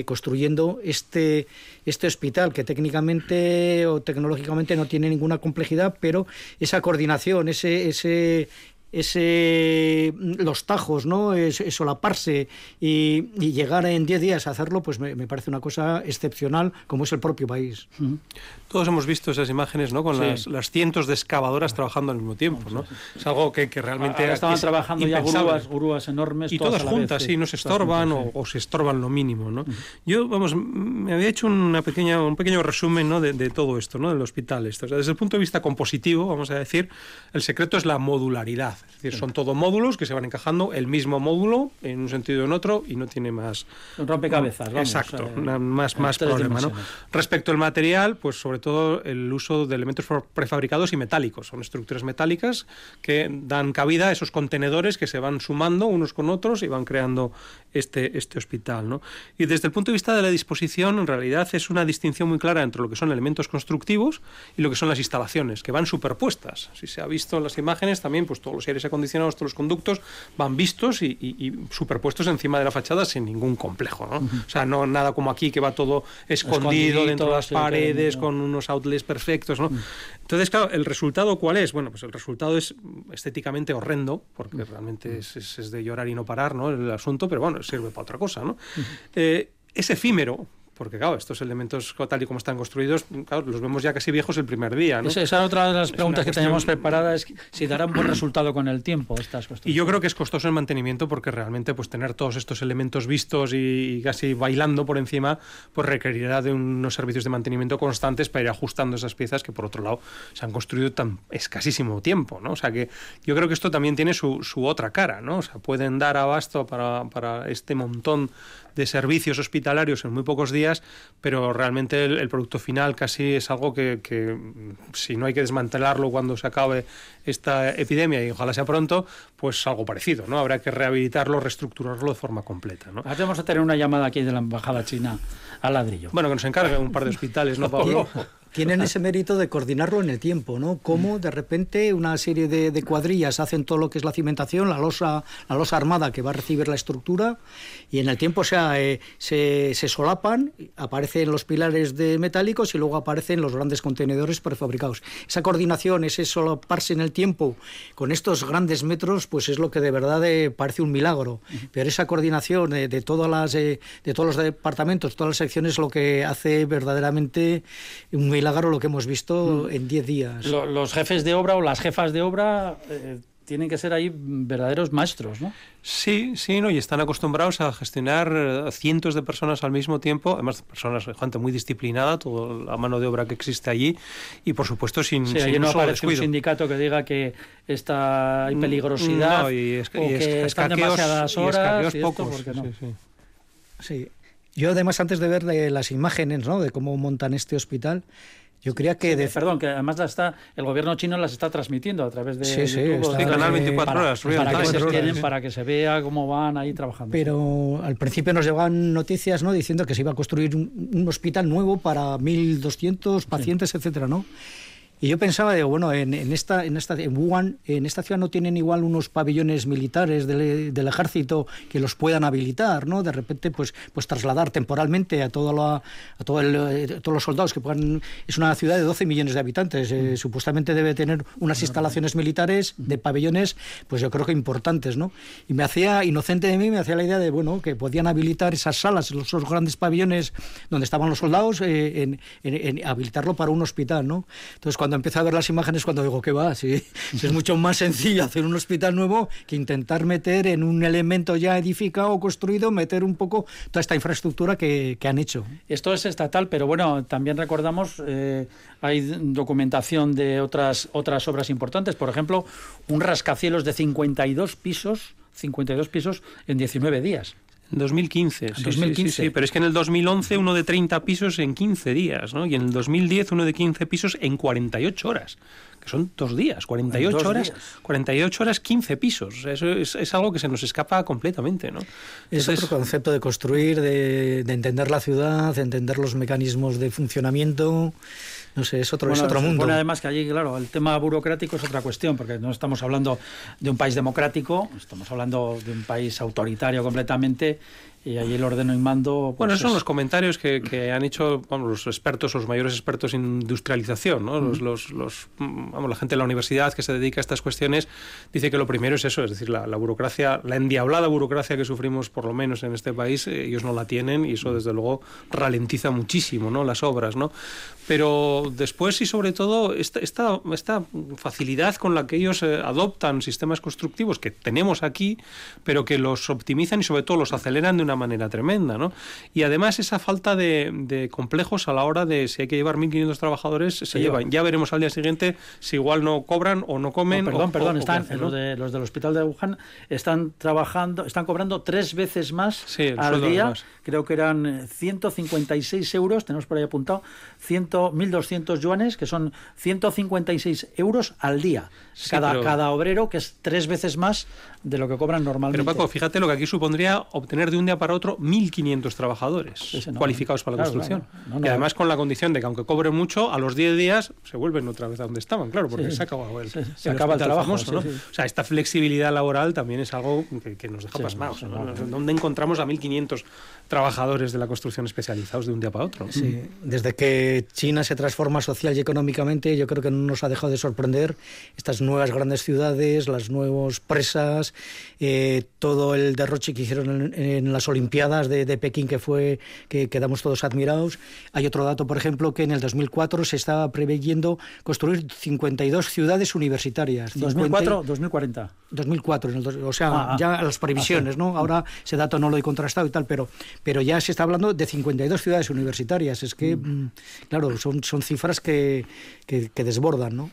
construyendo este, este hospital que técnicamente o tecnológicamente no tiene ninguna complejidad, pero esa coordinación, ese, ese, ese los tajos, ¿no? Es, es solaparse y, y llegar en 10 días a hacerlo, pues me, me parece una cosa excepcional, como es el propio país. Todos hemos visto esas imágenes, ¿no? Con Sí. las, las cientos de excavadoras trabajando al mismo tiempo, ¿no? Es algo que, que realmente Ahora estaban es trabajando ya grúas, grúas enormes. y todas vez, juntas, sí, no se todas estorban juntas, o, o se estorban lo mínimo, ¿no? Yo, vamos, me había hecho una pequeña, un pequeño resumen, ¿no? de, de todo esto, ¿no? Del hospital. Esto. O sea, desde el punto de vista compositivo, vamos a decir, el secreto es la modularidad. Es decir, son todo módulos que se van encajando el mismo módulo en un sentido o en otro y no tiene más. Un rompecabezas, vamos. Exacto, eh, más, más problema. ¿no? Respecto al material, pues sobre todo el uso de elementos prefabricados y metálicos. Son estructuras metálicas que dan cabida a esos contenedores que se van sumando unos con otros y van creando este, este hospital. ¿no? Y desde el punto de vista de la disposición, en realidad es una distinción muy clara entre lo que son elementos constructivos y lo que son las instalaciones, que van superpuestas. Si se ha visto en las imágenes, también pues todos los aires acondicionados, todos los conductos van vistos y, y- y superpuestos encima de la fachada sin ningún complejo. ¿no? O sea, no nada como aquí que va todo escondido dentro de las paredes con unos outlets perfectos. ¿no? Entonces, claro, ¿el resultado cuál es? Bueno, pues el resultado es estéticamente horrendo, porque realmente es, es- es de llorar y no parar ¿no? el asunto, pero bueno, sirve para otra cosa. ¿no? Eh, es efímero, porque claro, estos elementos tal y como están construidos, claro, los vemos ya casi viejos el primer día. ¿no? Esa es otra de las preguntas que teníamos preparadas, es si darán buen resultado con el tiempo estas construcciones. Y yo creo que es costoso el mantenimiento porque realmente pues tener todos estos elementos vistos y, casi bailando por encima, pues requerirá de unos servicios de mantenimiento constantes para ir ajustando esas piezas que por otro lado se han construido tan escasísimo tiempo, ¿no? O sea que yo creo que esto también tiene su, su otra cara, ¿no? O sea, pueden dar abasto para, para este montón de servicios hospitalarios en muy pocos días, pero realmente el, producto final casi es algo que, que, si no hay que desmantelarlo cuando se acabe esta epidemia y ojalá sea pronto, pues algo parecido, ¿no? Habrá que rehabilitarlo, reestructurarlo de forma completa, ¿no? Ahora vamos a tener una llamada aquí de la embajada china al ladrillo. Bueno, que nos encargue un par de hospitales, ¿no, Pablo? Tienen ese mérito de coordinarlo en el tiempo, ¿no? Cómo de repente una serie de, cuadrillas hacen todo lo que es la cimentación, la losa, la losa armada que va a recibir la estructura, y en el tiempo eh, se, se, solapan, aparecen los pilares de metálicos y luego aparecen los grandes contenedores prefabricados. Esa coordinación, ese solaparse en el tiempo con estos grandes metros, pues es lo que de verdad eh, parece un milagro. Pero esa coordinación de, todas las, eh, de todos los departamentos, todas las secciones, es lo que hace verdaderamente un milagro lo que hemos visto mm. en 10 días. Los jefes de obra o las jefas de obra eh, tienen que ser ahí verdaderos maestros, ¿no? Sí, sí, ¿no? y están acostumbrados a gestionar eh, cientos de personas al mismo tiempo, además personas, gente muy disciplinada, toda la mano de obra que existe allí, y por supuesto sin, sí, sin no aparece un sindicato que diga que está hay mm, peligrosidad y, es, o que están demasiadas horas y, pocos, porque no. sí, sí. Yo además antes de ver las imágenes ¿no? de cómo montan este hospital, yo creía que... de... Perdón, que además está, el gobierno chino las está transmitiendo a través de sí, YouTube. Sí, canal 24 horas. Para, que se para que se vea cómo van ahí trabajando. Pero al principio nos llegaban noticias ¿no? diciendo que se iba a construir un, un hospital nuevo para 1.200 pacientes, etcétera, ¿no? Y yo pensaba, digo, bueno, en, esta, en, esta, en Wuhan, en esta ciudad no tienen igual unos pabellones militares del, del, ejército que los puedan habilitar, ¿no? De repente, pues, pues trasladar temporalmente a, todo a, todo eh, todos los soldados que puedan... Es una ciudad de 12 millones de habitantes, eh, mm. supuestamente debe tener unas instalaciones militares de pabellones, pues yo creo que importantes, ¿no? Y me hacía, inocente de mí, me hacía la idea de, bueno, que podían habilitar esas salas, esos grandes pabellones donde estaban los soldados, eh, en, en, habilitarlo para un hospital, ¿no? Entonces, cuando empecé a ver las imágenes, cuando digo que va, sí, es mucho más sencillo hacer un hospital nuevo que intentar meter en un elemento ya edificado o construido, meter un poco toda esta infraestructura que, han hecho. Esto es estatal, pero bueno, también recordamos, eh, hay documentación de otras, otras obras importantes, por ejemplo, un rascacielos de 52 pisos, 52 pisos en 19 días. En 2015, sí, 2015. Sí, sí, pero es que en el 2011 uno de 30 pisos en 15 días, ¿no? Y en el 2010 uno de 15 pisos en 48 horas, que son dos días, 48 horas, 48 horas, 15 pisos. Eso es, algo que se nos escapa completamente, ¿no? es otro concepto de construir, de, de entender la ciudad, de entender los mecanismos de funcionamiento no sé, es otro, es otro mundo. Bueno, además que allí, claro, el tema burocrático es otra cuestión, porque no estamos hablando de un país democrático, estamos hablando de un país autoritario completamente y ahí el ordeno y mando. Pues bueno, esos son los comentarios que, que han hecho vamos, los expertos, los mayores expertos en industrialización, ¿no? los, los, los, vamos, la gente de la universidad que se dedica a estas cuestiones dice que lo primero es eso, es decir, la, la, burocracia, la endiablada burocracia que sufrimos, por lo menos en este país, eh, ellos no la tienen y eso desde luego ralentiza muchísimo ¿no? las obras. ¿no? Pero después y sobre todo esta, esta, esta facilidad con la que ellos eh, adoptan sistemas constructivos que tenemos aquí, pero que los optimizan y sobre todo los aceleran de una manera tremenda, ¿no? Y además esa falta de, complejos a la hora de si hay que llevar 1.500 trabajadores, se, llevan. Ya veremos al día siguiente si igual no cobran o no comen. perdón, perdón, están, los, de, los del hospital de Wuhan están trabajando, están cobrando tres veces más al día. Creo que eran 156 eh, euros, tenemos por ahí apuntado, 1.200 yuanes, que son 156 euros al día. Cada, cada obrero, que es tres veces más de lo que cobran normalmente. Pero Paco, fíjate lo que aquí supondría obtener de un día para otro 1.500 trabajadores cualificados para la construcción. y además con la condición de que aunque cobren mucho, a los 10 días se vuelven otra vez a donde estaban, claro, porque se acaba el, se acaba el trabajo. ¿no? O sea, esta flexibilidad laboral también es algo que, nos deja pasmados. ¿Dónde encontramos a 1.500 trabajadores de la construcción especializados de un día para otro? Sí, desde que China se transforma social y económicamente, yo creo que no nos ha dejado de sorprender estas nuevas grandes ciudades, las nuevas presas, eh, todo el derroche que hicieron en, las Olimpiadas de, Pekín que fue que quedamos todos admirados. Hay otro dato, por ejemplo, que en el 2004 se estaba preveyendo construir 52 ciudades universitarias. 2004, 2040. 2004, o sea, ah, ah. ya las previsiones, ¿no? Ahora ese dato no lo he contrastado y tal, pero, pero ya se está hablando de 52 ciudades universitarias. Es que, mm. Claro, son, son cifras que, que, desbordan, ¿no?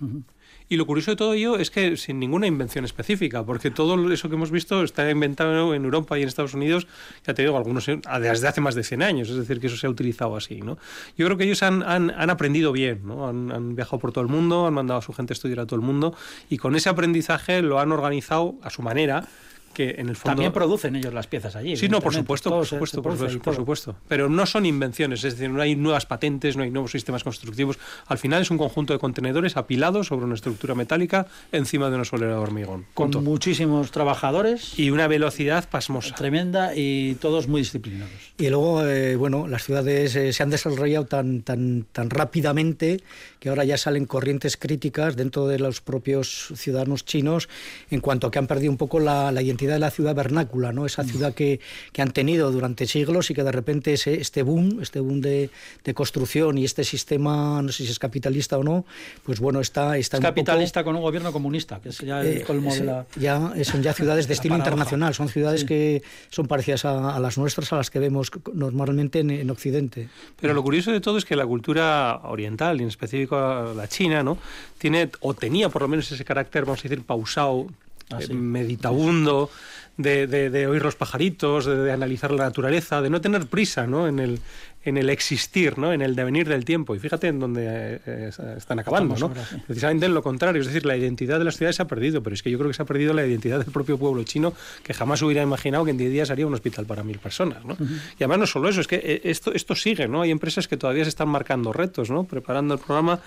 Y lo curioso de todo ello es que sin ninguna invención específica, porque todo eso que hemos visto está inventado en Europa y en Estados Unidos, ya te algunos desde hace más de 100 años, es decir, que eso se ha utilizado así. ¿no? Yo creo que ellos han, han, aprendido bien, ¿no? Han, viajado por todo el mundo, han mandado a su gente a estudiar a todo el mundo, y con ese aprendizaje lo han organizado a su manera que en el fondo... También producen ellos las piezas allí. Sí, no, por supuesto, por supuesto, por, supuesto. Pero no son invenciones, es decir, no hay nuevas patentes, no hay nuevos sistemas constructivos. Al final es un conjunto de contenedores apilados sobre una estructura metálica encima de una solera de hormigón. Con muchísimos trabajadores. Y una velocidad pasmosa. Tremenda y todos muy disciplinados. Y luego, eh, bueno, las ciudades eh, se han desarrollado tan, tan, tan rápidamente que ahora ya salen corrientes críticas dentro de los propios ciudadanos chinos en cuanto a que han perdido un poco la, la identidad de la ciudad vernácula, ¿no? esa ciudad que, que, han tenido durante siglos y que de repente ese, este boom, este boom de, de, construcción y este sistema, no sé si es capitalista o no, pues bueno, está... está es capitalista con un gobierno comunista, que es ya el eh, colmo de la... Ya, son ya ciudades de estilo internacional, son ciudades que son parecidas a, las nuestras, a las que vemos normalmente en, en, Occidente. Pero lo curioso de todo es que la cultura oriental, y en específico la china, ¿no? tiene o tenía por lo menos ese carácter, vamos a decir, pausado, Ah, eh, meditabundo, de, de, oír los pajaritos, de, analizar la naturaleza, de no tener prisa ¿no? En, el, en el existir, ¿no? en el devenir del tiempo. Y fíjate en dónde eh, eh, están acabando. ¿no? Precisamente en lo contrario, es decir, la identidad de las ciudades se ha perdido, pero es que yo creo que se ha perdido la identidad del propio pueblo chino, que jamás hubiera imaginado que en 10 días haría un hospital para mil personas. ¿no? Y además no solo eso, es que eh, esto, esto sigue, ¿no? hay empresas que todavía se están marcando retos, ¿no? preparando el programa,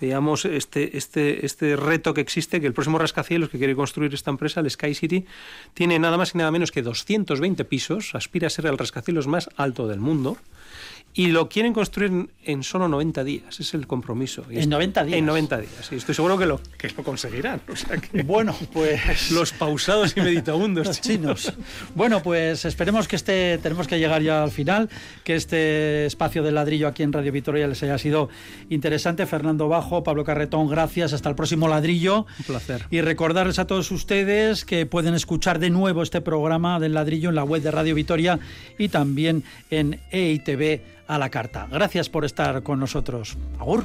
digamos, este, este, este reto que existe, que el próximo rascacielos que quiere construir esta empresa, el Sky City, tiene nada más y nada menos que 220 pisos, aspira a ser el rascacielos más alto del mundo. Y lo quieren construir en, solo 90 días, es el compromiso. ¿En 90 días? En 90 días, y estoy seguro que lo, que lo conseguirán. bueno, pues... Los pausados y meditabundos chinos. Bueno, pues esperemos que este, tenemos que llegar ya al final, que este espacio de ladrillo aquí en Radio Victoria les haya sido interesante. Fernando Bajo, Pablo Carretón, gracias, hasta el próximo ladrillo. Un placer. Y recordarles a todos ustedes que pueden escuchar de nuevo este programa del ladrillo en la web de Radio Victoria y también en EITV a la carta. Gracias por estar con nosotros. Agur.